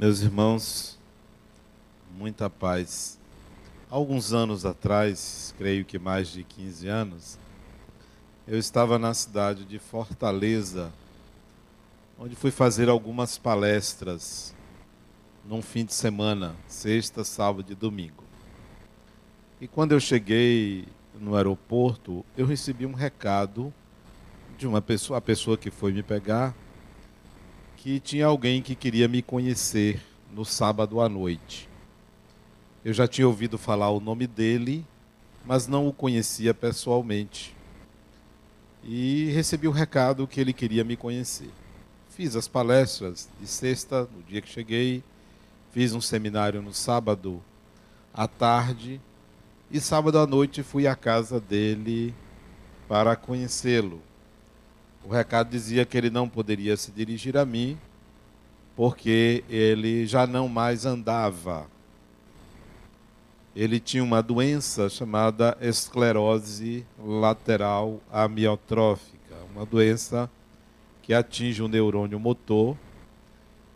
Meus irmãos, muita paz. Alguns anos atrás, creio que mais de 15 anos, eu estava na cidade de Fortaleza, onde fui fazer algumas palestras num fim de semana, sexta, sábado e domingo. E quando eu cheguei no aeroporto, eu recebi um recado de uma pessoa, a pessoa que foi me pegar, que tinha alguém que queria me conhecer no sábado à noite. Eu já tinha ouvido falar o nome dele, mas não o conhecia pessoalmente. E recebi o recado que ele queria me conhecer. Fiz as palestras de sexta, no dia que cheguei, fiz um seminário no sábado à tarde, e sábado à noite fui à casa dele para conhecê-lo. O recado dizia que ele não poderia se dirigir a mim, porque ele já não mais andava. Ele tinha uma doença chamada esclerose lateral amiotrófica, uma doença que atinge o neurônio motor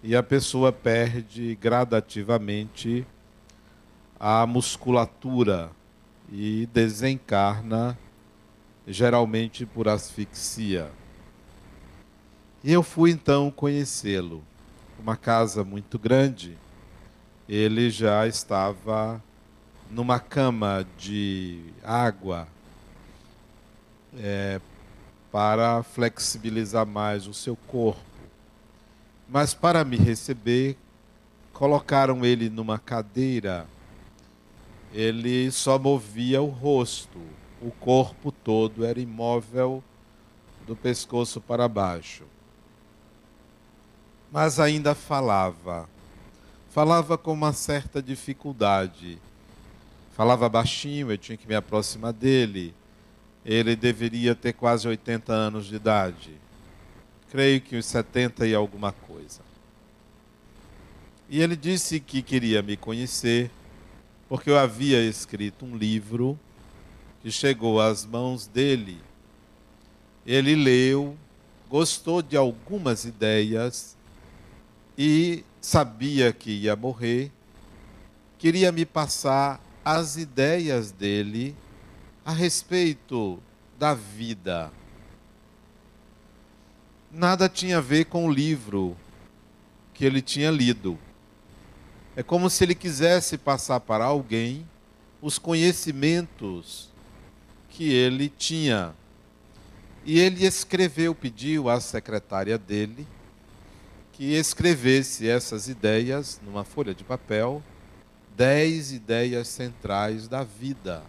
e a pessoa perde gradativamente a musculatura e desencarna geralmente por asfixia. E eu fui então conhecê-lo. Uma casa muito grande. Ele já estava numa cama de água é, para flexibilizar mais o seu corpo. Mas para me receber, colocaram ele numa cadeira. Ele só movia o rosto, o corpo todo era imóvel do pescoço para baixo mas ainda falava. Falava com uma certa dificuldade. Falava baixinho, eu tinha que me aproximar dele. Ele deveria ter quase 80 anos de idade. Creio que uns 70 e alguma coisa. E ele disse que queria me conhecer, porque eu havia escrito um livro que chegou às mãos dele. Ele leu, gostou de algumas ideias e sabia que ia morrer, queria me passar as ideias dele a respeito da vida. Nada tinha a ver com o livro que ele tinha lido. É como se ele quisesse passar para alguém os conhecimentos que ele tinha. E ele escreveu, pediu à secretária dele que escrevesse essas ideias numa folha de papel, dez ideias centrais da vida.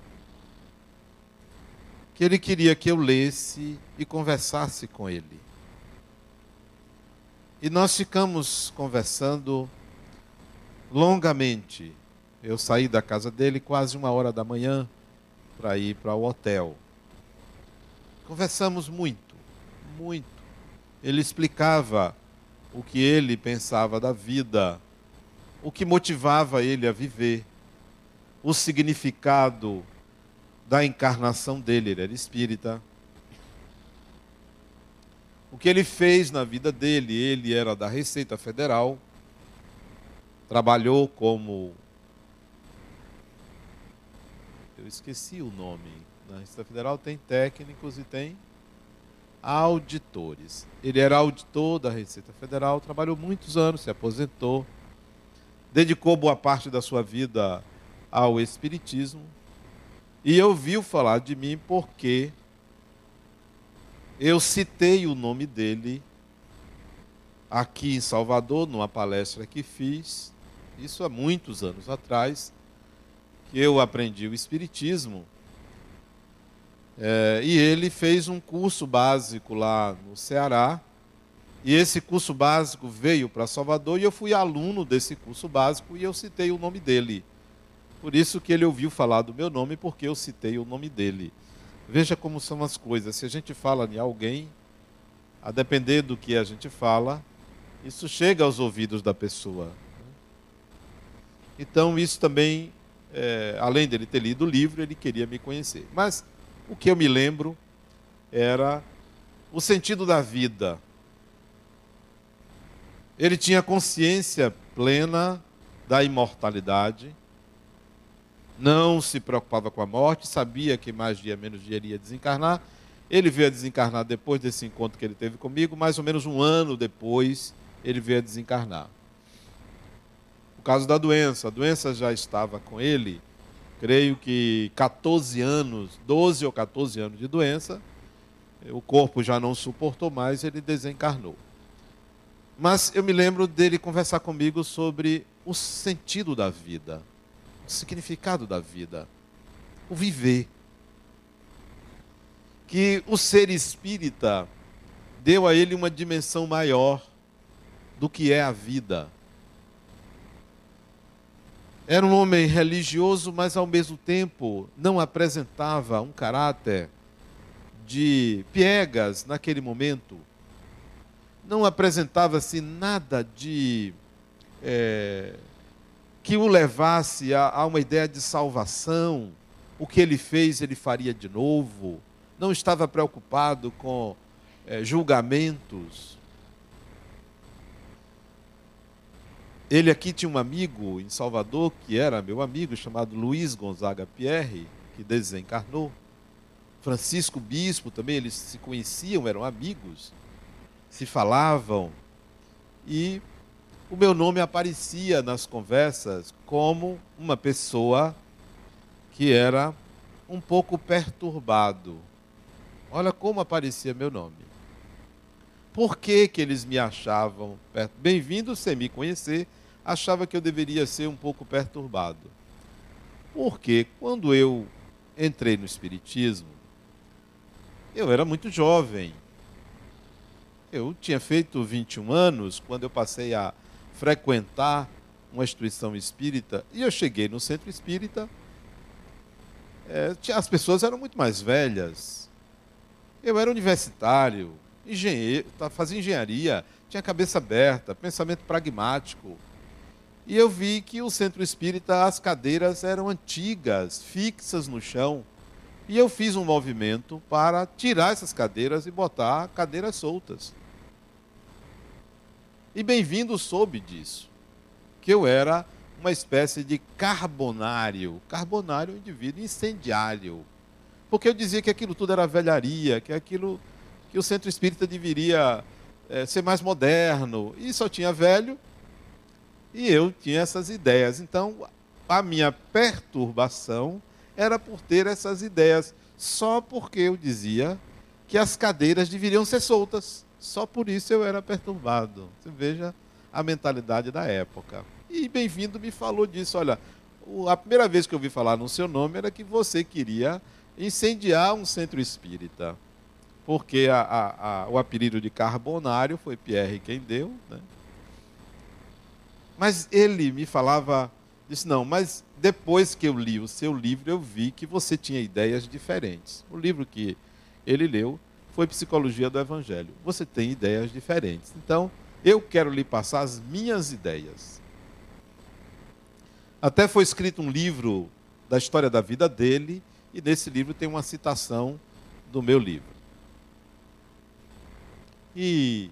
Que ele queria que eu lesse e conversasse com ele. E nós ficamos conversando longamente. Eu saí da casa dele quase uma hora da manhã para ir para o hotel. Conversamos muito, muito. Ele explicava o que ele pensava da vida, o que motivava ele a viver, o significado da encarnação dele, ele era espírita. O que ele fez na vida dele, ele era da Receita Federal, trabalhou como. Eu esqueci o nome. Na Receita Federal tem técnicos e tem auditores. Ele era auditor da Receita Federal, trabalhou muitos anos, se aposentou, dedicou boa parte da sua vida ao Espiritismo e ouviu falar de mim porque eu citei o nome dele aqui em Salvador, numa palestra que fiz, isso há muitos anos atrás, que eu aprendi o Espiritismo é, e ele fez um curso básico lá no Ceará. E esse curso básico veio para Salvador e eu fui aluno desse curso básico e eu citei o nome dele. Por isso que ele ouviu falar do meu nome, porque eu citei o nome dele. Veja como são as coisas. Se a gente fala em alguém, a depender do que a gente fala, isso chega aos ouvidos da pessoa. Então, isso também, é, além dele ter lido o livro, ele queria me conhecer. Mas o que eu me lembro era o sentido da vida. Ele tinha consciência plena da imortalidade, não se preocupava com a morte, sabia que mais dia menos dia iria desencarnar. Ele veio a desencarnar depois desse encontro que ele teve comigo, mais ou menos um ano depois ele veio a desencarnar. O caso da doença, a doença já estava com ele, creio que 14 anos, 12 ou 14 anos de doença, o corpo já não suportou mais, ele desencarnou. Mas eu me lembro dele conversar comigo sobre o sentido da vida, o significado da vida, o viver. Que o ser espírita deu a ele uma dimensão maior do que é a vida. Era um homem religioso, mas ao mesmo tempo não apresentava um caráter de piegas naquele momento. Não apresentava-se nada de é, que o levasse a, a uma ideia de salvação. O que ele fez, ele faria de novo. Não estava preocupado com é, julgamentos. Ele aqui tinha um amigo em Salvador que era meu amigo, chamado Luiz Gonzaga Pierre, que desencarnou. Francisco Bispo também, eles se conheciam, eram amigos, se falavam. E o meu nome aparecia nas conversas como uma pessoa que era um pouco perturbado. Olha como aparecia meu nome. Por que, que eles me achavam bem-vindo sem me conhecer? Achava que eu deveria ser um pouco perturbado. Porque quando eu entrei no Espiritismo, eu era muito jovem. Eu tinha feito 21 anos quando eu passei a frequentar uma instituição espírita e eu cheguei no centro espírita. É, as pessoas eram muito mais velhas. Eu era universitário, engenheiro, tá, fazia engenharia, tinha cabeça aberta, pensamento pragmático. E eu vi que o centro espírita, as cadeiras eram antigas, fixas no chão. E eu fiz um movimento para tirar essas cadeiras e botar cadeiras soltas. E bem-vindo soube disso, que eu era uma espécie de carbonário. Carbonário um indivíduo incendiário. Porque eu dizia que aquilo tudo era velharia, que aquilo que o centro espírita deveria é, ser mais moderno. E só tinha velho, e eu tinha essas ideias. Então, a minha perturbação era por ter essas ideias, só porque eu dizia que as cadeiras deveriam ser soltas. Só por isso eu era perturbado. Você veja a mentalidade da época. E bem-vindo me falou disso. Olha, a primeira vez que eu ouvi falar no seu nome era que você queria incendiar um centro espírita. Porque a, a, a, o apelido de carbonário foi Pierre quem deu. Né? Mas ele me falava, disse, não, mas depois que eu li o seu livro, eu vi que você tinha ideias diferentes. O livro que ele leu foi Psicologia do Evangelho. Você tem ideias diferentes. Então, eu quero lhe passar as minhas ideias. Até foi escrito um livro da história da vida dele, e nesse livro tem uma citação do meu livro. E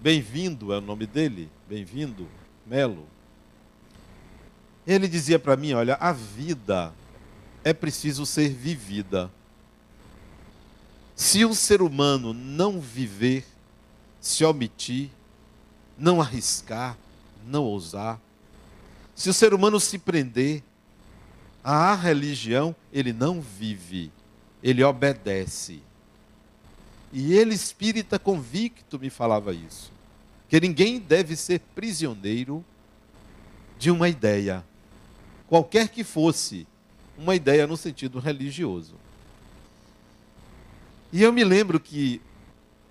bem-vindo é o nome dele, bem-vindo, Melo. Ele dizia para mim: olha, a vida é preciso ser vivida. Se o ser humano não viver, se omitir, não arriscar, não ousar, se o ser humano se prender à religião, ele não vive, ele obedece. E ele, espírita convicto, me falava isso. Que ninguém deve ser prisioneiro de uma ideia qualquer que fosse uma ideia no sentido religioso. E eu me lembro que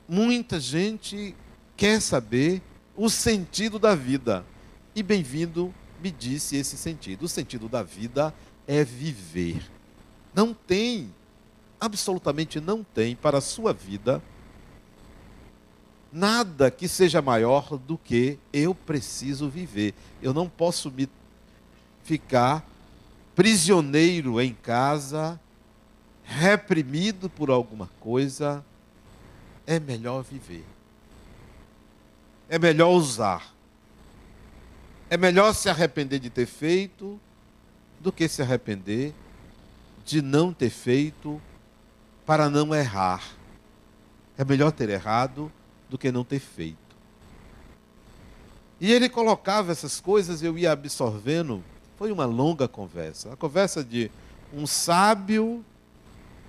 muita gente quer saber o sentido da vida. E bem-vindo me disse esse sentido. O sentido da vida é viver. Não tem, absolutamente não tem para a sua vida nada que seja maior do que eu preciso viver. Eu não posso me ficar prisioneiro em casa, reprimido por alguma coisa, é melhor viver. É melhor usar. É melhor se arrepender de ter feito do que se arrepender de não ter feito para não errar. É melhor ter errado do que não ter feito. E ele colocava essas coisas, eu ia absorvendo. Foi uma longa conversa. A conversa de um sábio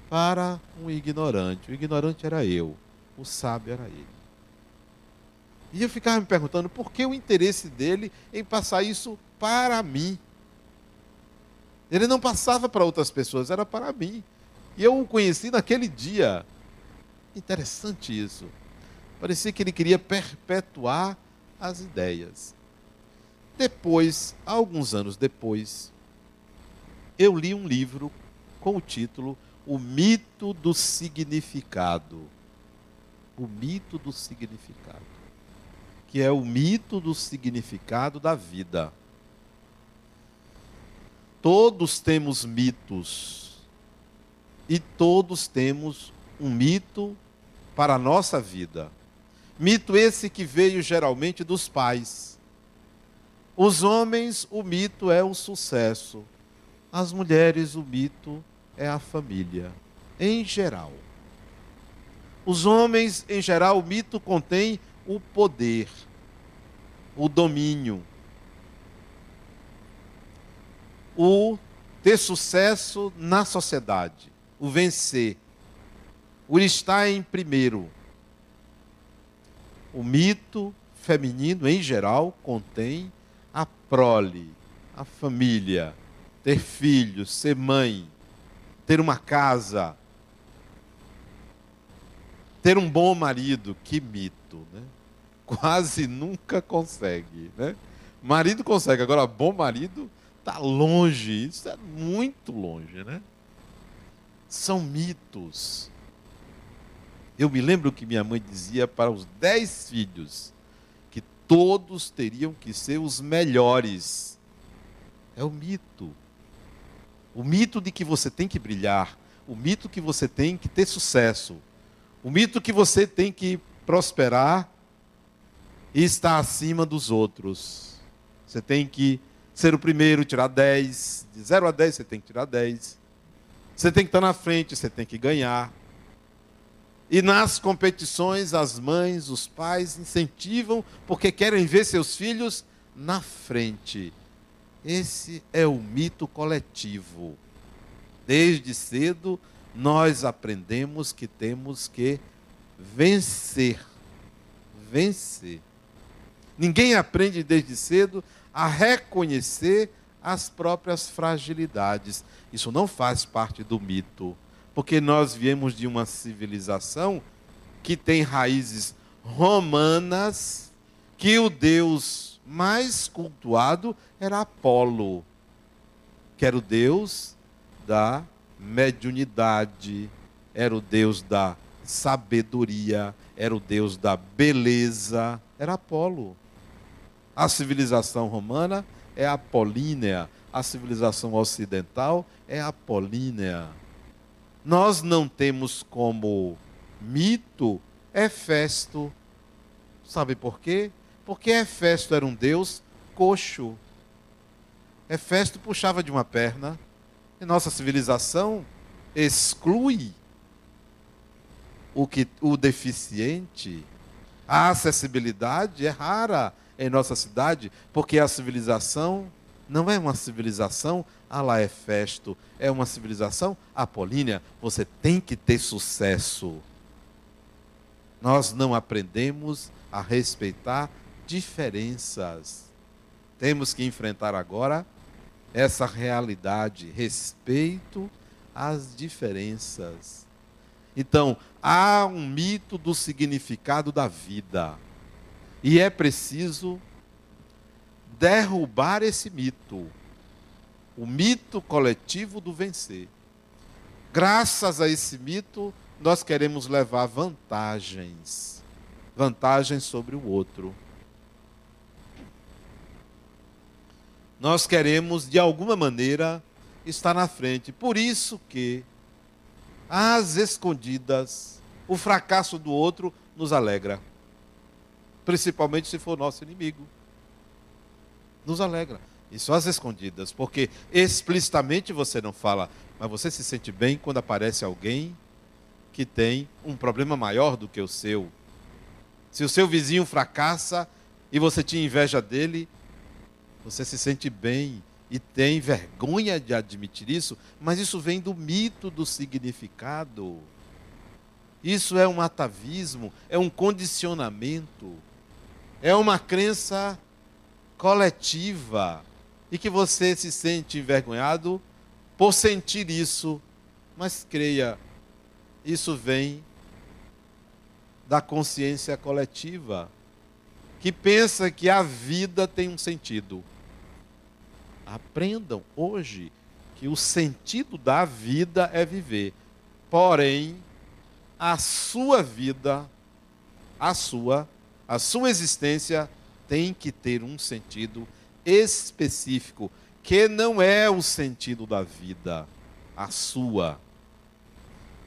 para um ignorante. O ignorante era eu, o sábio era ele. E eu ficava me perguntando por que o interesse dele em passar isso para mim. Ele não passava para outras pessoas, era para mim. E eu o conheci naquele dia. Interessante isso. Parecia que ele queria perpetuar as ideias. Depois, alguns anos depois, eu li um livro com o título O Mito do Significado. O Mito do Significado. Que é o mito do significado da vida. Todos temos mitos. E todos temos um mito para a nossa vida. Mito esse que veio geralmente dos pais. Os homens, o mito é o sucesso. As mulheres, o mito é a família. Em geral. Os homens, em geral, o mito contém o poder, o domínio, o ter sucesso na sociedade, o vencer, o estar em primeiro. O mito feminino, em geral, contém a prole, a família, ter filhos, ser mãe, ter uma casa, ter um bom marido. Que mito, né? Quase nunca consegue, né? Marido consegue, agora bom marido está longe, isso é muito longe, né? São mitos. Eu me lembro que minha mãe dizia para os dez filhos que todos teriam que ser os melhores. É o mito. O mito de que você tem que brilhar. O mito que você tem que ter sucesso. O mito que você tem que prosperar e estar acima dos outros. Você tem que ser o primeiro, tirar 10. De 0 a 10 você tem que tirar 10. Você tem que estar na frente, você tem que ganhar. E nas competições, as mães, os pais incentivam porque querem ver seus filhos na frente. Esse é o mito coletivo. Desde cedo, nós aprendemos que temos que vencer. Vencer. Ninguém aprende desde cedo a reconhecer as próprias fragilidades. Isso não faz parte do mito porque nós viemos de uma civilização que tem raízes romanas, que o deus mais cultuado era Apolo, que era o deus da mediunidade, era o deus da sabedoria, era o deus da beleza, era Apolo. A civilização romana é apolínea, a civilização ocidental é apolínea nós não temos como mito Hefesto. Sabe por quê? Porque Hefesto era um deus coxo. Hefesto puxava de uma perna. E nossa civilização exclui o, que, o deficiente. A acessibilidade é rara em nossa cidade, porque a civilização não é uma civilização a lá Hefesto, é uma civilização apolínea. Você tem que ter sucesso. Nós não aprendemos a respeitar diferenças. Temos que enfrentar agora essa realidade, respeito às diferenças. Então, há um mito do significado da vida. E é preciso derrubar esse mito o mito coletivo do vencer. Graças a esse mito, nós queremos levar vantagens vantagens sobre o outro. Nós queremos, de alguma maneira, estar na frente. Por isso que, às escondidas, o fracasso do outro nos alegra. Principalmente se for nosso inimigo. Nos alegra. Isso às escondidas, porque explicitamente você não fala, mas você se sente bem quando aparece alguém que tem um problema maior do que o seu. Se o seu vizinho fracassa e você tinha inveja dele, você se sente bem e tem vergonha de admitir isso, mas isso vem do mito do significado. Isso é um atavismo, é um condicionamento, é uma crença coletiva e que você se sente envergonhado por sentir isso. Mas creia, isso vem da consciência coletiva, que pensa que a vida tem um sentido. Aprendam hoje que o sentido da vida é viver. Porém, a sua vida, a sua, a sua existência tem que ter um sentido específico, que não é o sentido da vida, a sua.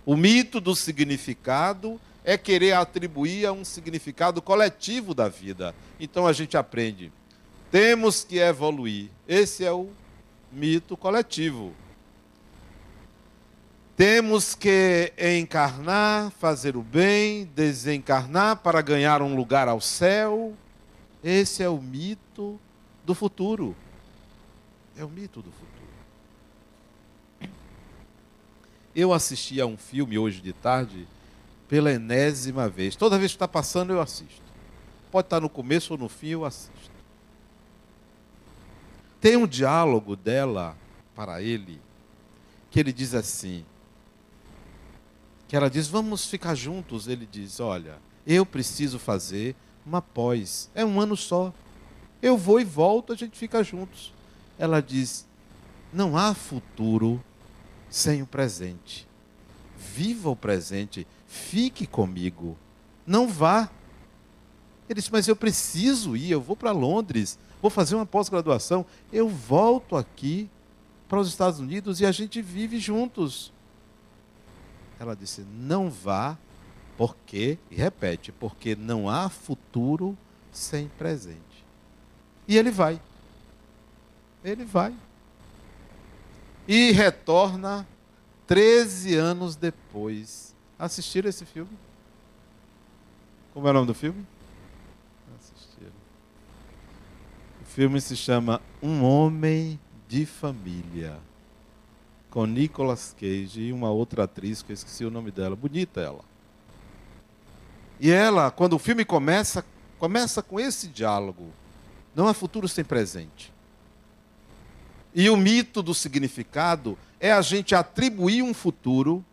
O mito do significado é querer atribuir a um significado coletivo da vida. Então a gente aprende. Temos que evoluir. Esse é o mito coletivo. Temos que encarnar, fazer o bem, desencarnar para ganhar um lugar ao céu. Esse é o mito do futuro. É o mito do futuro. Eu assisti a um filme hoje de tarde pela enésima vez. Toda vez que está passando, eu assisto. Pode estar no começo ou no fim, eu assisto. Tem um diálogo dela para ele, que ele diz assim: que ela diz, vamos ficar juntos. Ele diz, olha, eu preciso fazer uma pós. É um ano só. Eu vou e volto, a gente fica juntos. Ela diz: não há futuro sem o presente. Viva o presente, fique comigo. Não vá. Ele disse: Mas eu preciso ir, eu vou para Londres, vou fazer uma pós-graduação. Eu volto aqui para os Estados Unidos e a gente vive juntos. Ela disse: Não vá, porque, e repete, porque não há futuro sem presente. E ele vai. Ele vai. E retorna 13 anos depois. Assistiram esse filme? Como é o nome do filme? Assistiram. O filme se chama Um Homem de Família. Com Nicolas Cage e uma outra atriz que eu esqueci o nome dela. Bonita ela. E ela, quando o filme começa, começa com esse diálogo. Não há futuro sem presente. E o mito do significado é a gente atribuir um futuro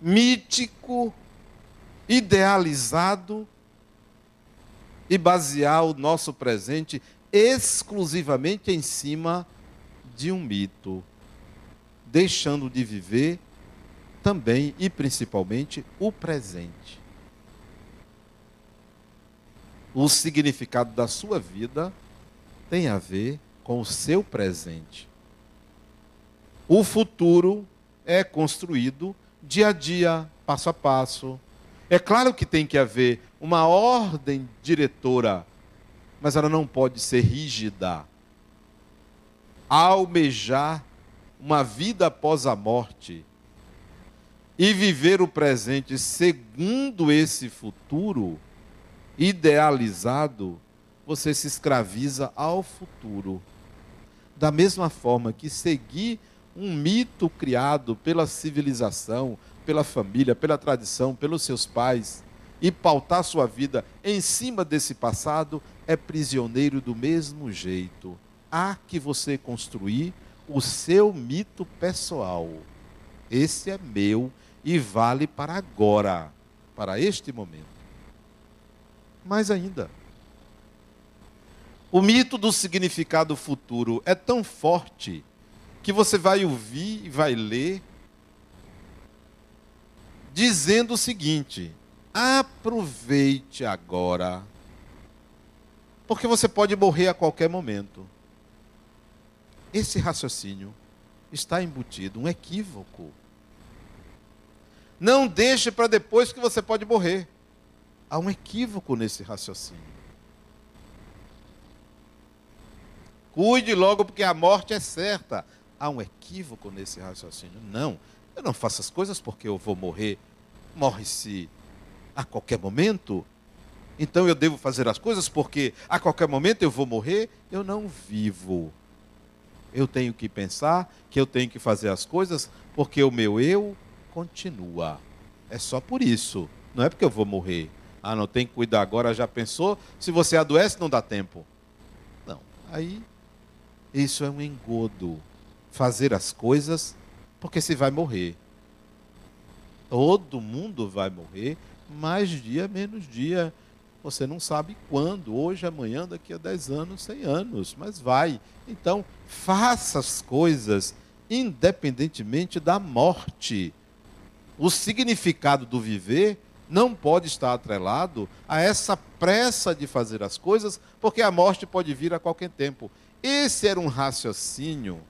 mítico, idealizado e basear o nosso presente exclusivamente em cima de um mito, deixando de viver também e principalmente o presente o significado da sua vida tem a ver com o seu presente. O futuro é construído dia a dia, passo a passo. É claro que tem que haver uma ordem diretora, mas ela não pode ser rígida. Almejar uma vida após a morte e viver o presente segundo esse futuro idealizado, você se escraviza ao futuro. Da mesma forma que seguir um mito criado pela civilização, pela família, pela tradição, pelos seus pais, e pautar sua vida em cima desse passado, é prisioneiro do mesmo jeito. Há que você construir o seu mito pessoal. Esse é meu e vale para agora, para este momento mais ainda. O mito do significado futuro é tão forte que você vai ouvir e vai ler dizendo o seguinte: aproveite agora, porque você pode morrer a qualquer momento. Esse raciocínio está embutido, um equívoco. Não deixe para depois que você pode morrer. Há um equívoco nesse raciocínio. Cuide logo, porque a morte é certa. Há um equívoco nesse raciocínio. Não, eu não faço as coisas porque eu vou morrer. Morre-se a qualquer momento. Então eu devo fazer as coisas porque a qualquer momento eu vou morrer. Eu não vivo. Eu tenho que pensar que eu tenho que fazer as coisas porque o meu eu continua. É só por isso. Não é porque eu vou morrer. Ah, não tem que cuidar agora, já pensou? Se você adoece, não dá tempo. Não. Aí, isso é um engodo. Fazer as coisas porque se vai morrer. Todo mundo vai morrer, mais dia, menos dia. Você não sabe quando, hoje, amanhã, daqui a 10 anos, 100 anos, mas vai. Então, faça as coisas independentemente da morte. O significado do viver não pode estar atrelado a essa pressa de fazer as coisas, porque a morte pode vir a qualquer tempo. Esse era um raciocínio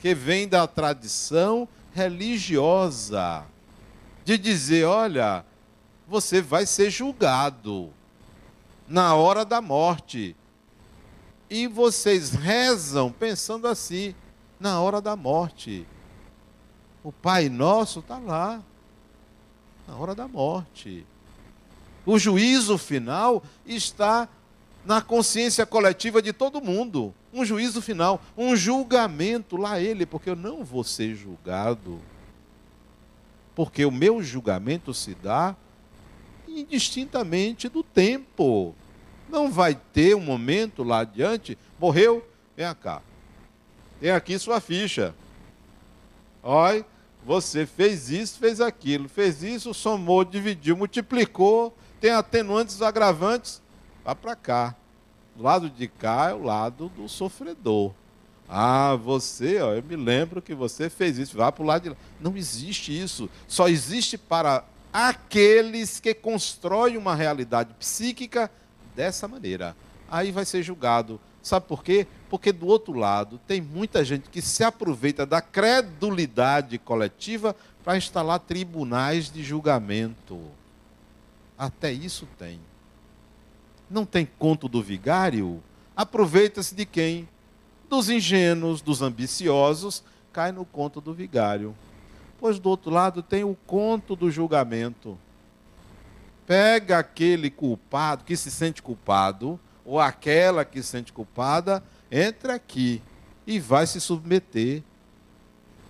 que vem da tradição religiosa, de dizer: olha, você vai ser julgado na hora da morte. E vocês rezam pensando assim, na hora da morte. O Pai Nosso está lá, na hora da morte. O juízo final está na consciência coletiva de todo mundo. Um juízo final, um julgamento lá ele, porque eu não vou ser julgado. Porque o meu julgamento se dá indistintamente do tempo. Não vai ter um momento lá adiante, morreu, vem cá. Tem aqui sua ficha. Olha, você fez isso, fez aquilo, fez isso, somou, dividiu, multiplicou, tem atenuantes, agravantes, vá para cá. Do lado de cá é o lado do sofredor. Ah, você, ó, eu me lembro que você fez isso, vá para o lado de lá. Não existe isso. Só existe para aqueles que constroem uma realidade psíquica dessa maneira. Aí vai ser julgado. Sabe por quê? Porque do outro lado tem muita gente que se aproveita da credulidade coletiva para instalar tribunais de julgamento. Até isso tem. Não tem conto do vigário? Aproveita-se de quem? Dos ingênuos, dos ambiciosos, cai no conto do vigário. Pois do outro lado tem o conto do julgamento. Pega aquele culpado que se sente culpado, ou aquela que se sente culpada, entra aqui e vai se submeter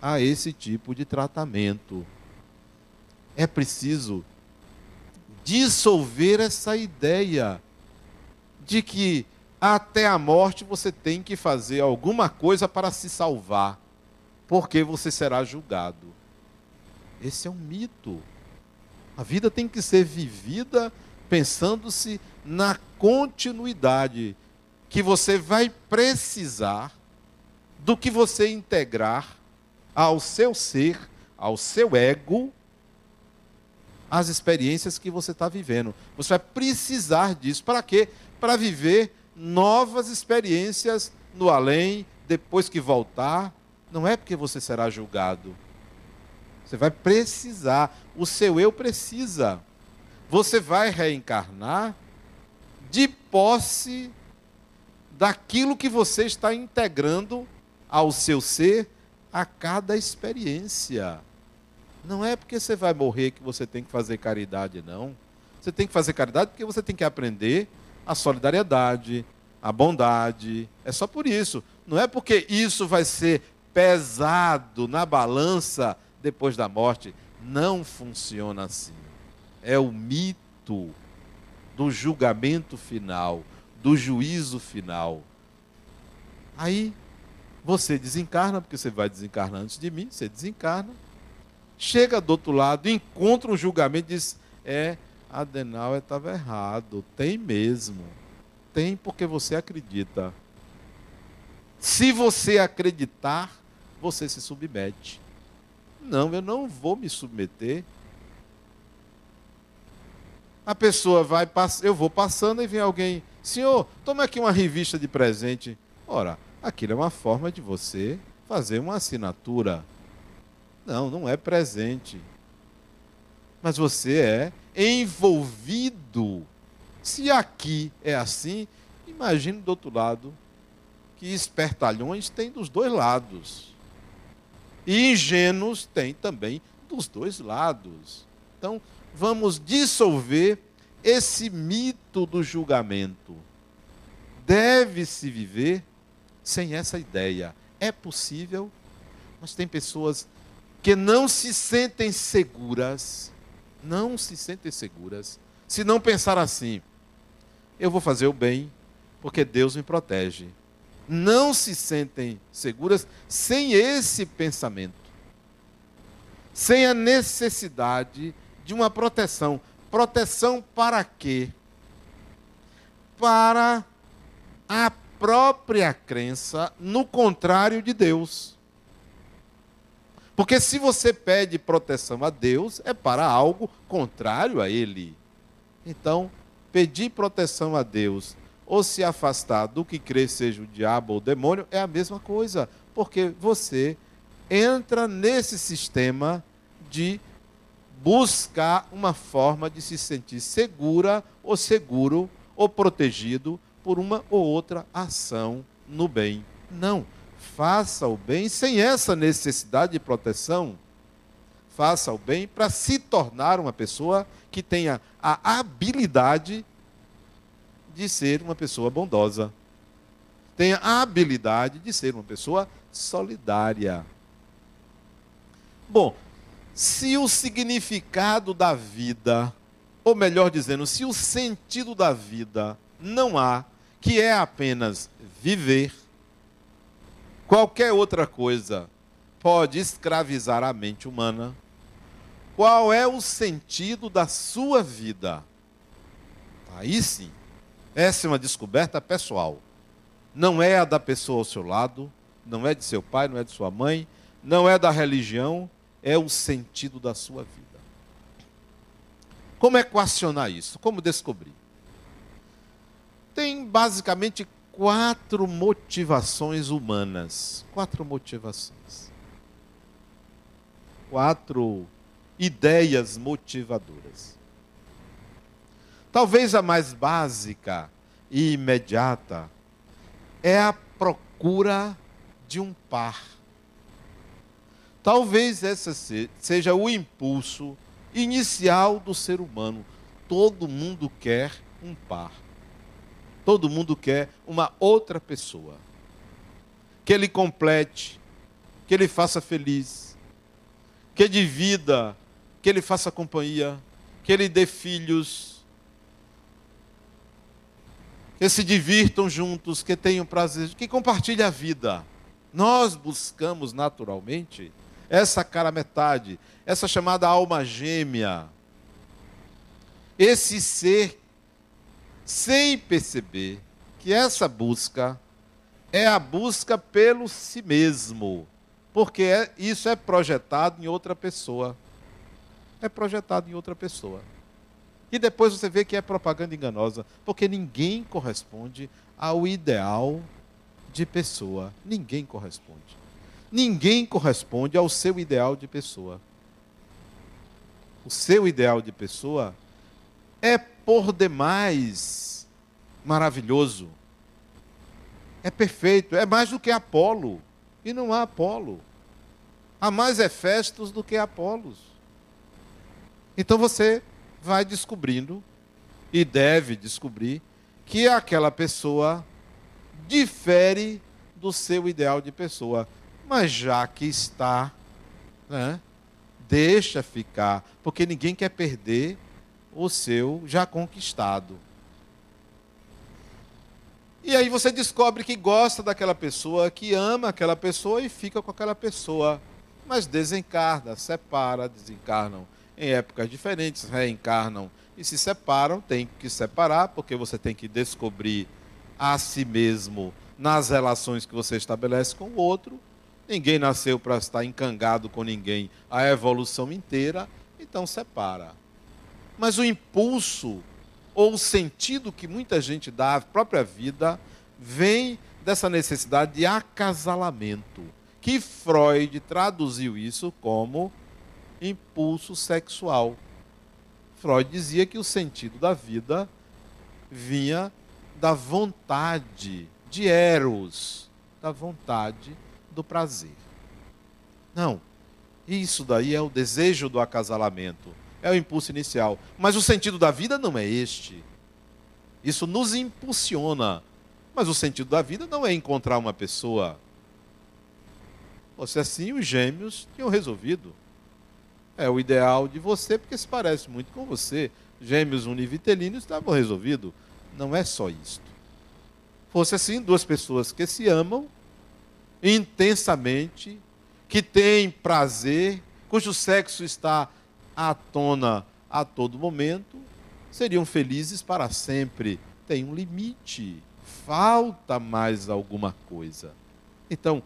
a esse tipo de tratamento. É preciso dissolver essa ideia de que até a morte você tem que fazer alguma coisa para se salvar, porque você será julgado. Esse é um mito. A vida tem que ser vivida pensando-se na continuidade que você vai precisar do que você integrar ao seu ser, ao seu ego, as experiências que você está vivendo. Você vai precisar disso. Para quê? Para viver novas experiências no além, depois que voltar. Não é porque você será julgado, você vai precisar. O seu eu precisa. Você vai reencarnar de posse daquilo que você está integrando ao seu ser a cada experiência. Não é porque você vai morrer que você tem que fazer caridade, não. Você tem que fazer caridade porque você tem que aprender a solidariedade, a bondade. É só por isso. Não é porque isso vai ser pesado na balança depois da morte. Não funciona assim. É o mito do julgamento final, do juízo final. Aí você desencarna, porque você vai desencarnar antes de mim, você desencarna. Chega do outro lado, encontra um julgamento e diz: É, Adenal estava errado, tem mesmo. Tem porque você acredita. Se você acreditar, você se submete. Não, eu não vou me submeter. A pessoa vai, eu vou passando e vem alguém, senhor, toma aqui uma revista de presente. Ora, aquilo é uma forma de você fazer uma assinatura. Não, não é presente. Mas você é envolvido. Se aqui é assim, imagine do outro lado que espertalhões tem dos dois lados. E ingênuos tem também dos dois lados. Então, vamos dissolver esse mito do julgamento. Deve-se viver sem essa ideia. É possível, mas tem pessoas que não se sentem seguras, não se sentem seguras, se não pensar assim: eu vou fazer o bem, porque Deus me protege. Não se sentem seguras sem esse pensamento, sem a necessidade de uma proteção. Proteção para quê? Para a própria crença no contrário de Deus. Porque se você pede proteção a Deus, é para algo contrário a Ele. Então, pedir proteção a Deus ou se afastar do que crê seja o diabo ou o demônio é a mesma coisa, porque você entra nesse sistema de buscar uma forma de se sentir segura ou seguro ou protegido por uma ou outra ação no bem. Não, faça o bem sem essa necessidade de proteção. Faça o bem para se tornar uma pessoa que tenha a habilidade de ser uma pessoa bondosa. Tenha a habilidade de ser uma pessoa solidária. Bom, se o significado da vida, ou melhor dizendo, se o sentido da vida não há, que é apenas viver, qualquer outra coisa pode escravizar a mente humana, qual é o sentido da sua vida? Aí sim, essa é uma descoberta pessoal. Não é a da pessoa ao seu lado, não é de seu pai, não é de sua mãe, não é da religião, é o sentido da sua vida. Como equacionar isso? Como descobrir? Tem basicamente quatro motivações humanas. Quatro motivações. Quatro ideias motivadoras. Talvez a mais básica e imediata é a procura de um par. Talvez essa seja o impulso inicial do ser humano. Todo mundo quer um par. Todo mundo quer uma outra pessoa. Que ele complete, que ele faça feliz, que divida que ele faça companhia, que ele dê filhos, que se divirtam juntos, que tenham prazer, que compartilhem a vida. Nós buscamos naturalmente essa cara metade, essa chamada alma gêmea. Esse ser sem perceber que essa busca é a busca pelo si mesmo, porque é, isso é projetado em outra pessoa é projetado em outra pessoa. E depois você vê que é propaganda enganosa, porque ninguém corresponde ao ideal de pessoa. Ninguém corresponde. Ninguém corresponde ao seu ideal de pessoa. O seu ideal de pessoa é por demais maravilhoso. É perfeito, é mais do que Apolo. E não há Apolo. Há mais Hefestos do que Apolos. Então você vai descobrindo, e deve descobrir, que aquela pessoa difere do seu ideal de pessoa. Mas já que está, né, deixa ficar, porque ninguém quer perder o seu já conquistado. E aí você descobre que gosta daquela pessoa, que ama aquela pessoa e fica com aquela pessoa. Mas desencarna, separa, desencarnam em épocas diferentes, reencarnam e se separam, tem que separar, porque você tem que descobrir a si mesmo nas relações que você estabelece com o outro. Ninguém nasceu para estar encangado com ninguém a evolução inteira, então separa. Mas o impulso ou o sentido que muita gente dá à própria vida vem dessa necessidade de acasalamento, que Freud traduziu isso como impulso sexual. Freud dizia que o sentido da vida vinha da vontade de Eros, da vontade do prazer. Não. Isso daí é o desejo do acasalamento, é o impulso inicial. Mas o sentido da vida não é este. Isso nos impulsiona. Mas o sentido da vida não é encontrar uma pessoa. Se assim, os gêmeos tinham resolvido. É o ideal de você, porque se parece muito com você. Gêmeos univitelinos estavam resolvidos. Não é só isto. Fosse assim, duas pessoas que se amam intensamente, que têm prazer, cujo sexo está à tona a todo momento, seriam felizes para sempre. Tem um limite, falta mais alguma coisa. Então,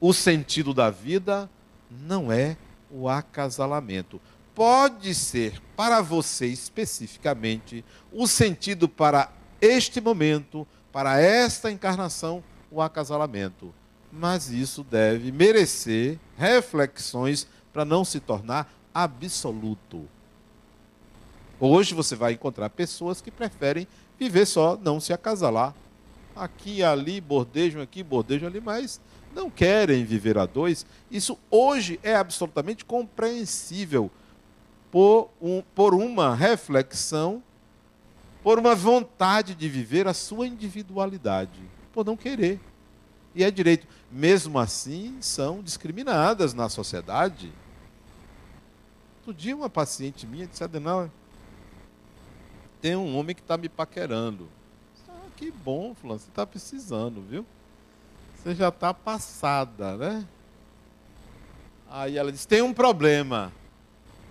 o sentido da vida não é o acasalamento. Pode ser para você especificamente o sentido para este momento, para esta encarnação, o acasalamento. Mas isso deve merecer reflexões para não se tornar absoluto. Hoje você vai encontrar pessoas que preferem viver só, não se acasalar. Aqui, ali, bordejam aqui, bordejam ali, mas não querem viver a dois. Isso hoje é absolutamente compreensível por, um, por uma reflexão, por uma vontade de viver a sua individualidade, por não querer. E é direito. Mesmo assim, são discriminadas na sociedade. Outro dia, uma paciente minha disse: Adenal, tem um homem que está me paquerando. Ah, que bom, Fulano, você está precisando, viu? Você já está passada, né? Aí ela disse: tem um problema.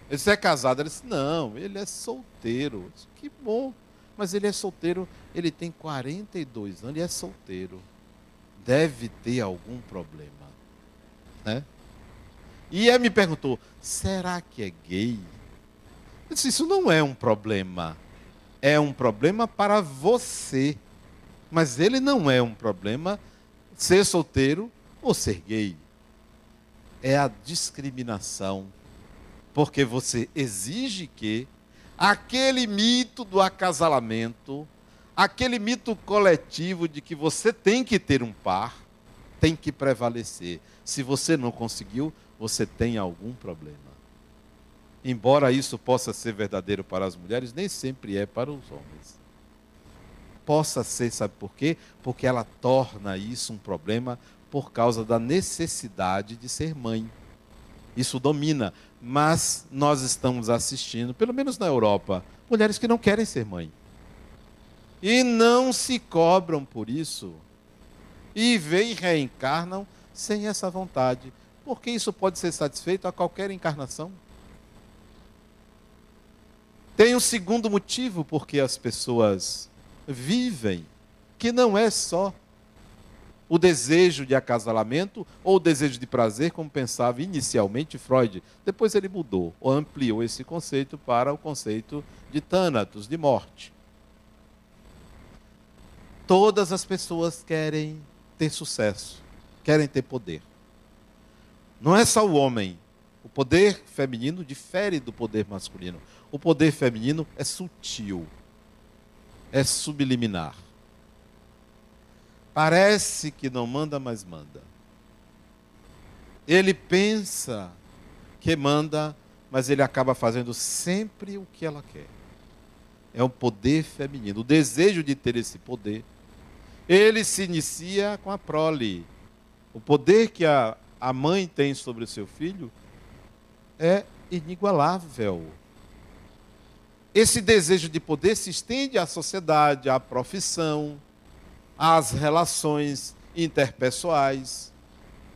Ele disse, é casado? Ela disse: não, ele é solteiro. Disse, que bom. Mas ele é solteiro, ele tem 42 anos e é solteiro. Deve ter algum problema. Né? E ela me perguntou: será que é gay? Eu disse: isso não é um problema é um problema para você. Mas ele não é um problema ser solteiro ou ser gay. É a discriminação. Porque você exige que aquele mito do acasalamento, aquele mito coletivo de que você tem que ter um par, tem que prevalecer. Se você não conseguiu, você tem algum problema embora isso possa ser verdadeiro para as mulheres, nem sempre é para os homens. Possa ser, sabe por quê? Porque ela torna isso um problema por causa da necessidade de ser mãe. Isso domina. Mas nós estamos assistindo, pelo menos na Europa, mulheres que não querem ser mãe. E não se cobram por isso. E vêm e reencarnam sem essa vontade. Porque isso pode ser satisfeito a qualquer encarnação. Tem um segundo motivo porque as pessoas vivem, que não é só o desejo de acasalamento ou o desejo de prazer, como pensava inicialmente Freud. Depois ele mudou, ou ampliou esse conceito para o conceito de Thanatos, de morte. Todas as pessoas querem ter sucesso, querem ter poder. Não é só o homem. O poder feminino difere do poder masculino. O poder feminino é sutil, é subliminar. Parece que não manda, mas manda. Ele pensa que manda, mas ele acaba fazendo sempre o que ela quer. É o poder feminino, o desejo de ter esse poder. Ele se inicia com a prole. O poder que a, a mãe tem sobre o seu filho é inigualável. Esse desejo de poder se estende à sociedade, à profissão, às relações interpessoais,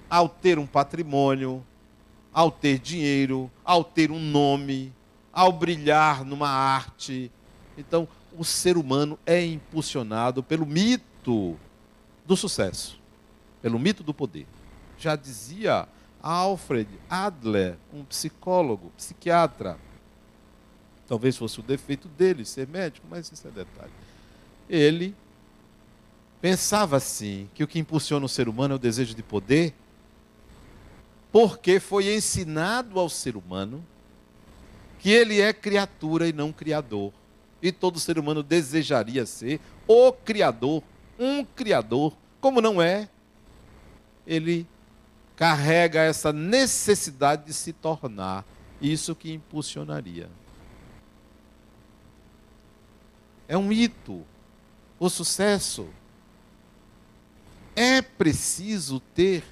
ao ter um patrimônio, ao ter dinheiro, ao ter um nome, ao brilhar numa arte. Então, o ser humano é impulsionado pelo mito do sucesso, pelo mito do poder. Já dizia Alfred Adler, um psicólogo, psiquiatra, Talvez fosse o defeito dele ser médico, mas isso é detalhe. Ele pensava assim, que o que impulsiona o ser humano é o desejo de poder, porque foi ensinado ao ser humano que ele é criatura e não criador. E todo ser humano desejaria ser o criador, um criador, como não é, ele carrega essa necessidade de se tornar isso que impulsionaria. É um mito. O sucesso é preciso ter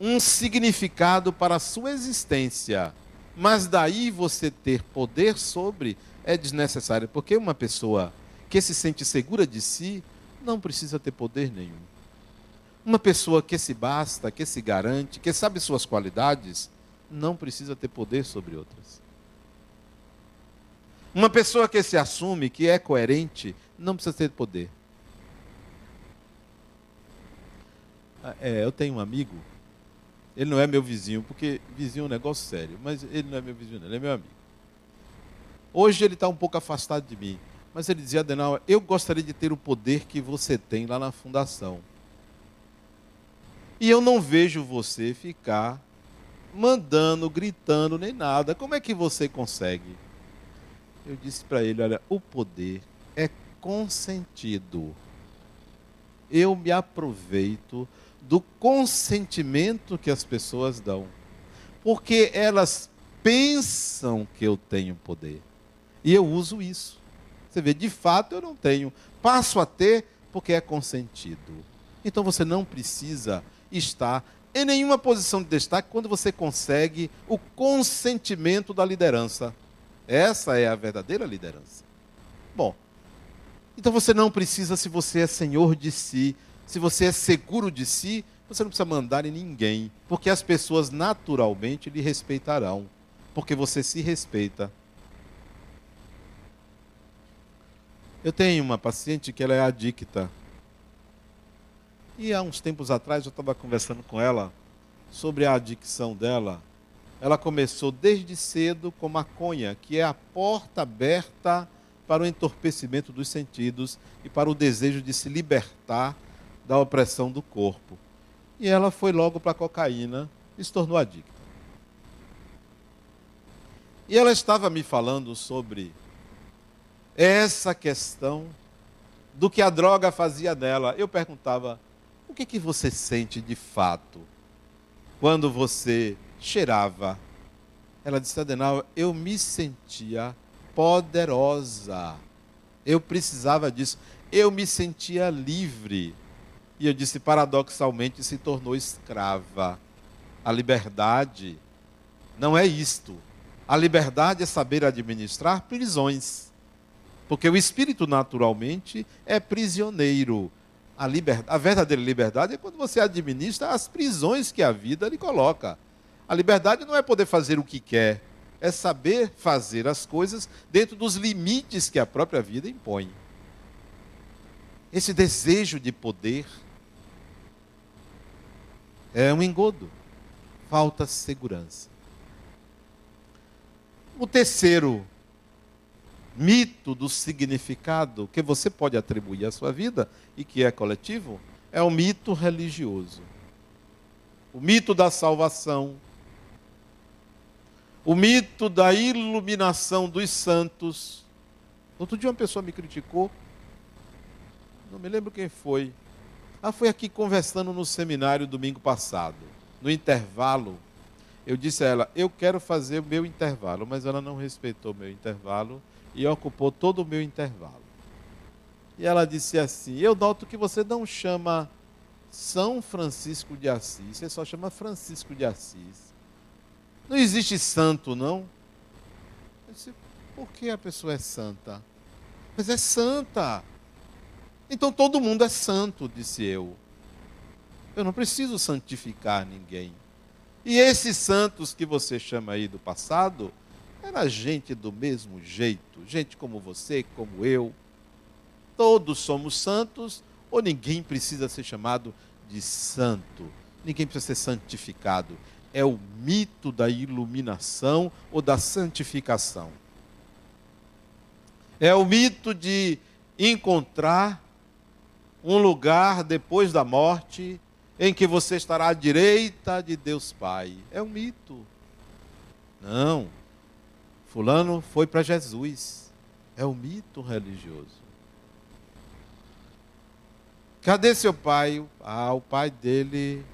um significado para a sua existência. Mas daí você ter poder sobre é desnecessário, porque uma pessoa que se sente segura de si não precisa ter poder nenhum. Uma pessoa que se basta, que se garante, que sabe suas qualidades, não precisa ter poder sobre outras. Uma pessoa que se assume, que é coerente, não precisa ter poder. Ah, é, eu tenho um amigo, ele não é meu vizinho, porque vizinho é um negócio sério, mas ele não é meu vizinho, ele é meu amigo. Hoje ele está um pouco afastado de mim, mas ele dizia, Adenauer, eu gostaria de ter o poder que você tem lá na fundação. E eu não vejo você ficar mandando, gritando, nem nada. Como é que você consegue? Eu disse para ele: olha, o poder é consentido. Eu me aproveito do consentimento que as pessoas dão, porque elas pensam que eu tenho poder. E eu uso isso. Você vê, de fato eu não tenho. Passo a ter porque é consentido. Então você não precisa estar em nenhuma posição de destaque quando você consegue o consentimento da liderança. Essa é a verdadeira liderança. Bom, então você não precisa, se você é senhor de si, se você é seguro de si, você não precisa mandar em ninguém, porque as pessoas naturalmente lhe respeitarão, porque você se respeita. Eu tenho uma paciente que ela é adicta e há uns tempos atrás eu estava conversando com ela sobre a adicção dela. Ela começou desde cedo com maconha, que é a porta aberta para o entorpecimento dos sentidos e para o desejo de se libertar da opressão do corpo. E ela foi logo para a cocaína e se tornou adicta. E ela estava me falando sobre essa questão do que a droga fazia dela. Eu perguntava, o que, que você sente de fato quando você cheirava? Ela disse, Adenal, eu me sentia poderosa. Eu precisava disso. Eu me sentia livre. E eu disse, paradoxalmente, se tornou escrava. A liberdade não é isto. A liberdade é saber administrar prisões. Porque o espírito, naturalmente, é prisioneiro a, liberdade, a verdadeira liberdade é quando você administra as prisões que a vida lhe coloca. A liberdade não é poder fazer o que quer, é saber fazer as coisas dentro dos limites que a própria vida impõe. Esse desejo de poder é um engodo, falta segurança. O terceiro mito do significado que você pode atribuir à sua vida e que é coletivo é o mito religioso. O mito da salvação, o mito da iluminação dos santos. Outro dia uma pessoa me criticou, não me lembro quem foi. Ah, foi aqui conversando no seminário domingo passado. No intervalo, eu disse a ela: Eu quero fazer o meu intervalo, mas ela não respeitou o meu intervalo e ocupou todo o meu intervalo. E ela disse assim: Eu noto que você não chama São Francisco de Assis, você só chama Francisco de Assis. Não existe santo, não? Eu disse: Por que a pessoa é santa? Mas é santa. Então todo mundo é santo, disse eu. Eu não preciso santificar ninguém. E esses santos que você chama aí do passado, era gente do mesmo jeito, gente como você, como eu. Todos somos santos, ou ninguém precisa ser chamado de santo, ninguém precisa ser santificado. É o mito da iluminação ou da santificação. É o mito de encontrar um lugar depois da morte em que você estará à direita de Deus Pai. É um mito. Não. Fulano foi para Jesus. É o mito religioso. Cadê seu pai? Ah, o pai dele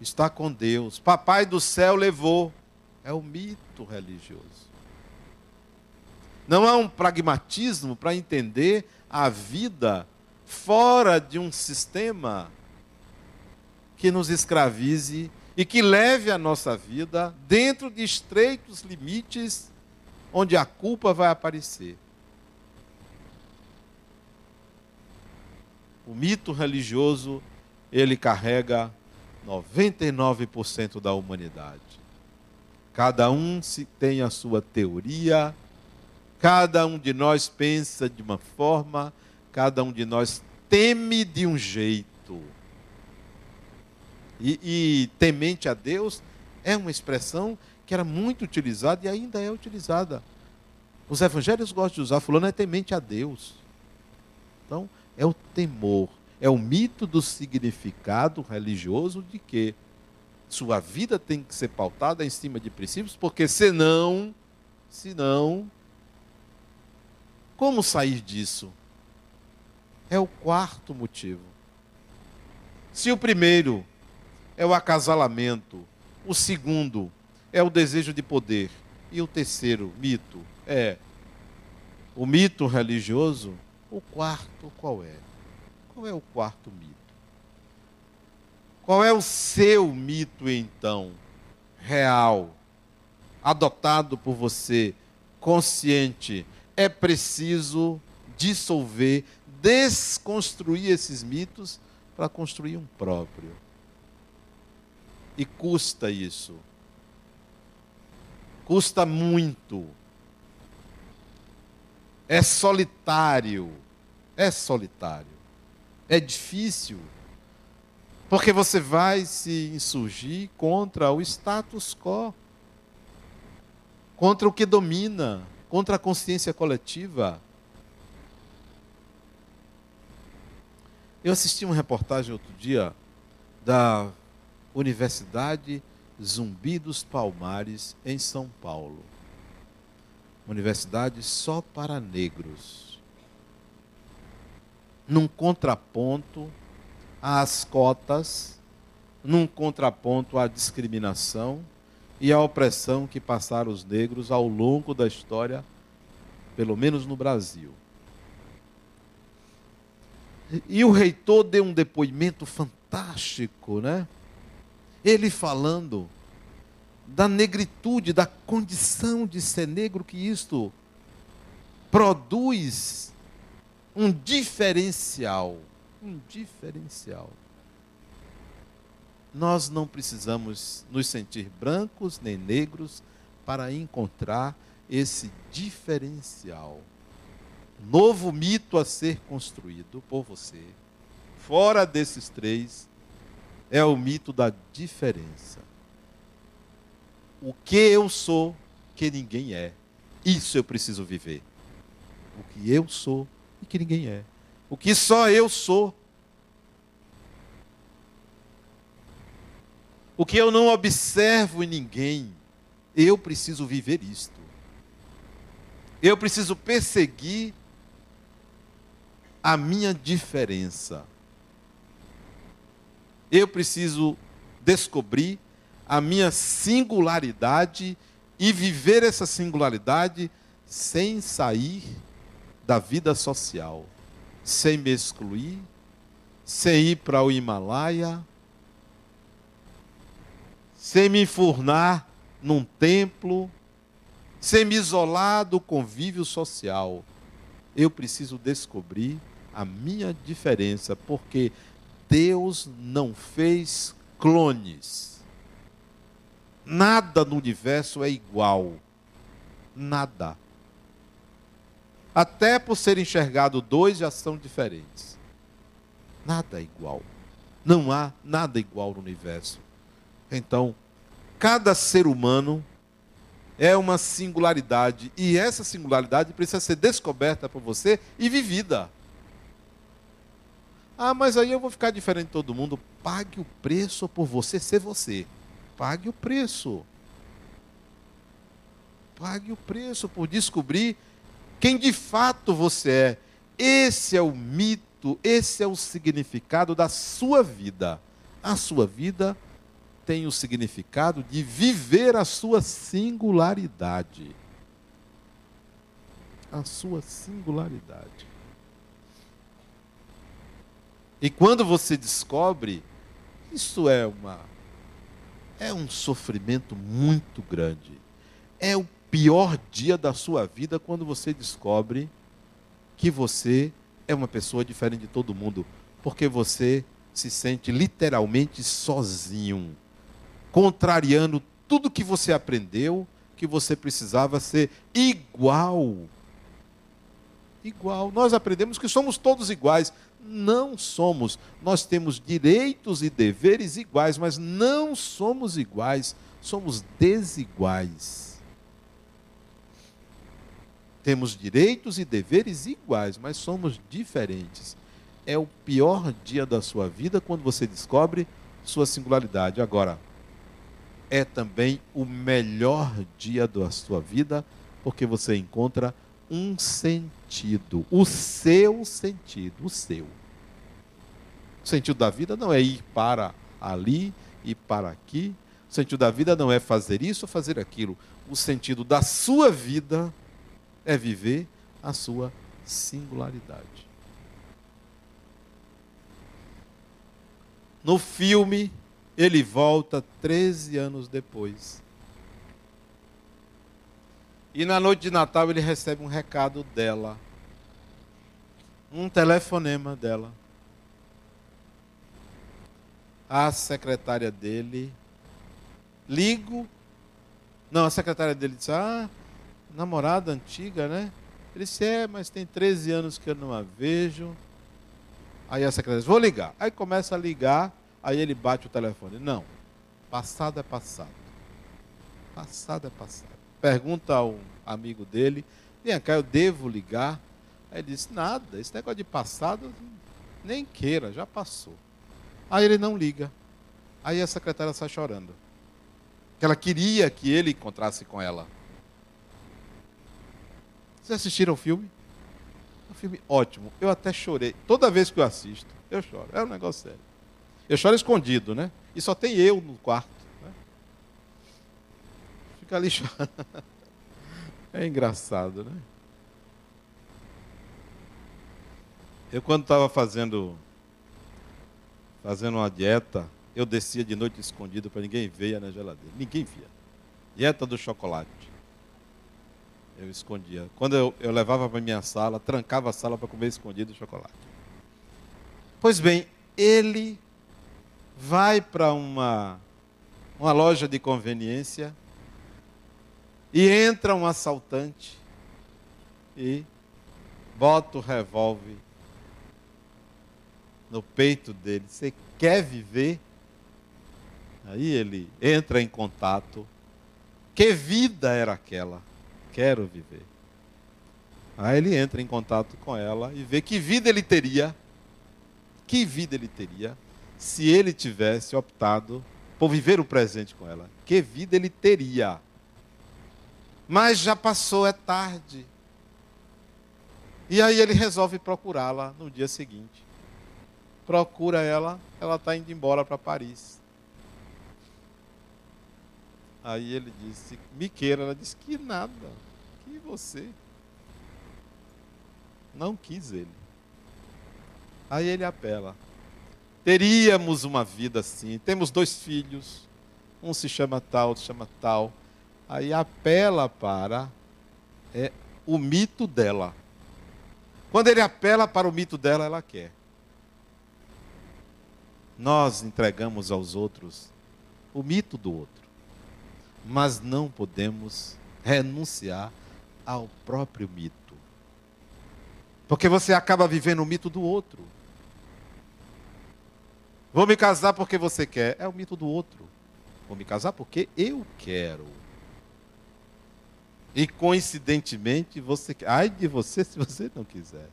está com Deus. Papai do céu levou. É o mito religioso. Não há um pragmatismo para entender a vida fora de um sistema que nos escravize e que leve a nossa vida dentro de estreitos limites onde a culpa vai aparecer. O mito religioso, ele carrega 99% da humanidade. Cada um tem a sua teoria, cada um de nós pensa de uma forma, cada um de nós teme de um jeito. E, e temente a Deus é uma expressão que era muito utilizada e ainda é utilizada. Os evangelhos gostam de usar, fulano é temente a Deus. Então, é o temor, é o mito do significado religioso de que sua vida tem que ser pautada em cima de princípios, porque senão, senão, como sair disso? É o quarto motivo. Se o primeiro é o acasalamento, o segundo é o desejo de poder, e o terceiro mito é o mito religioso, o quarto qual é? Qual é o quarto mito? Qual é o seu mito, então, real, adotado por você, consciente? É preciso dissolver, desconstruir esses mitos para construir um próprio. E custa isso. Custa muito é solitário. É solitário. É difícil. Porque você vai se insurgir contra o status quo, contra o que domina, contra a consciência coletiva. Eu assisti uma reportagem outro dia da Universidade Zumbi dos Palmares, em São Paulo universidade só para negros. Num contraponto às cotas, num contraponto à discriminação e à opressão que passaram os negros ao longo da história, pelo menos no Brasil. E o reitor deu um depoimento fantástico, né? Ele falando da negritude, da condição de ser negro, que isto produz um diferencial. Um diferencial. Nós não precisamos nos sentir brancos nem negros para encontrar esse diferencial. Novo mito a ser construído por você. Fora desses três, é o mito da diferença o que eu sou que ninguém é. Isso eu preciso viver. O que eu sou e que ninguém é. O que só eu sou. O que eu não observo em ninguém. Eu preciso viver isto. Eu preciso perseguir a minha diferença. Eu preciso descobrir a minha singularidade e viver essa singularidade sem sair da vida social, sem me excluir, sem ir para o Himalaia, sem me enfurnar num templo, sem me isolar do convívio social. Eu preciso descobrir a minha diferença, porque Deus não fez clones. Nada no universo é igual. Nada. Até por ser enxergado dois já são diferentes. Nada é igual. Não há nada igual no universo. Então, cada ser humano é uma singularidade e essa singularidade precisa ser descoberta por você e vivida. Ah, mas aí eu vou ficar diferente de todo mundo. Pague o preço por você ser você. Pague o preço. Pague o preço por descobrir quem de fato você é. Esse é o mito esse é o significado da sua vida. A sua vida tem o significado de viver a sua singularidade. A sua singularidade. E quando você descobre, isso é uma é um sofrimento muito grande. É o pior dia da sua vida quando você descobre que você é uma pessoa diferente de todo mundo, porque você se sente literalmente sozinho, contrariando tudo que você aprendeu, que você precisava ser igual. Igual. Nós aprendemos que somos todos iguais. Não somos. Nós temos direitos e deveres iguais, mas não somos iguais. Somos desiguais. Temos direitos e deveres iguais, mas somos diferentes. É o pior dia da sua vida quando você descobre sua singularidade. Agora, é também o melhor dia da sua vida, porque você encontra um sentido, o seu sentido, o seu. O sentido da vida não é ir para ali e para aqui. O sentido da vida não é fazer isso ou fazer aquilo. O sentido da sua vida é viver a sua singularidade. No filme, ele volta 13 anos depois. E na noite de Natal ele recebe um recado dela. Um telefonema dela. A secretária dele. Ligo. Não, a secretária dele disse: Ah, namorada antiga, né? Ele disse, é, mas tem 13 anos que eu não a vejo. Aí a secretária disse, vou ligar. Aí começa a ligar, aí ele bate o telefone. Não, passado é passado. Passado é passado. Pergunta ao amigo dele, vem cá, eu devo ligar? Aí ele disse, nada, esse negócio de passado, nem queira, já passou. Aí ele não liga. Aí a secretária sai chorando. Que ela queria que ele encontrasse com ela. Vocês assistiram o filme? É um filme ótimo. Eu até chorei. Toda vez que eu assisto, eu choro. É um negócio sério. Eu choro escondido, né? E só tem eu no quarto. Né? Fica ali chorando. É engraçado, né? Eu quando estava fazendo fazendo uma dieta, eu descia de noite escondido para ninguém ver na geladeira. Ninguém via. Dieta do chocolate. Eu escondia. Quando eu, eu levava para minha sala, trancava a sala para comer escondido chocolate. Pois bem, ele vai para uma, uma loja de conveniência e entra um assaltante e bota o revólver no peito dele. Você quer viver? Aí ele entra em contato. Que vida era aquela? Quero viver. Aí ele entra em contato com ela e vê que vida ele teria, que vida ele teria se ele tivesse optado por viver o presente com ela. Que vida ele teria. Mas já passou, é tarde. E aí ele resolve procurá-la no dia seguinte. Procura ela, ela está indo embora para Paris. Aí ele disse, me queira. Ela disse, que nada você. Não quis ele. Aí ele apela. Teríamos uma vida assim. Temos dois filhos. Um se chama tal, outro se chama tal. Aí apela para é, o mito dela. Quando ele apela para o mito dela, ela quer. Nós entregamos aos outros o mito do outro, mas não podemos renunciar ao próprio mito. Porque você acaba vivendo o mito do outro. Vou me casar porque você quer. É o mito do outro. Vou me casar porque eu quero. E coincidentemente você quer. Ai de você se você não quiser.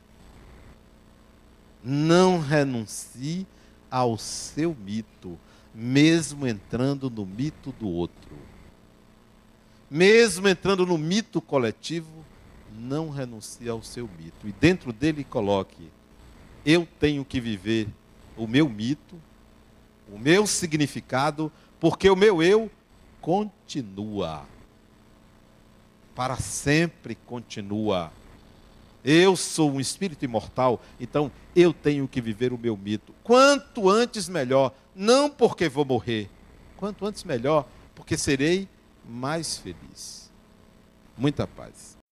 Não renuncie ao seu mito, mesmo entrando no mito do outro mesmo entrando no mito coletivo, não renuncie ao seu mito. E dentro dele coloque: eu tenho que viver o meu mito, o meu significado, porque o meu eu continua. Para sempre continua. Eu sou um espírito imortal, então eu tenho que viver o meu mito. Quanto antes melhor, não porque vou morrer, quanto antes melhor, porque serei mais feliz. Muita paz.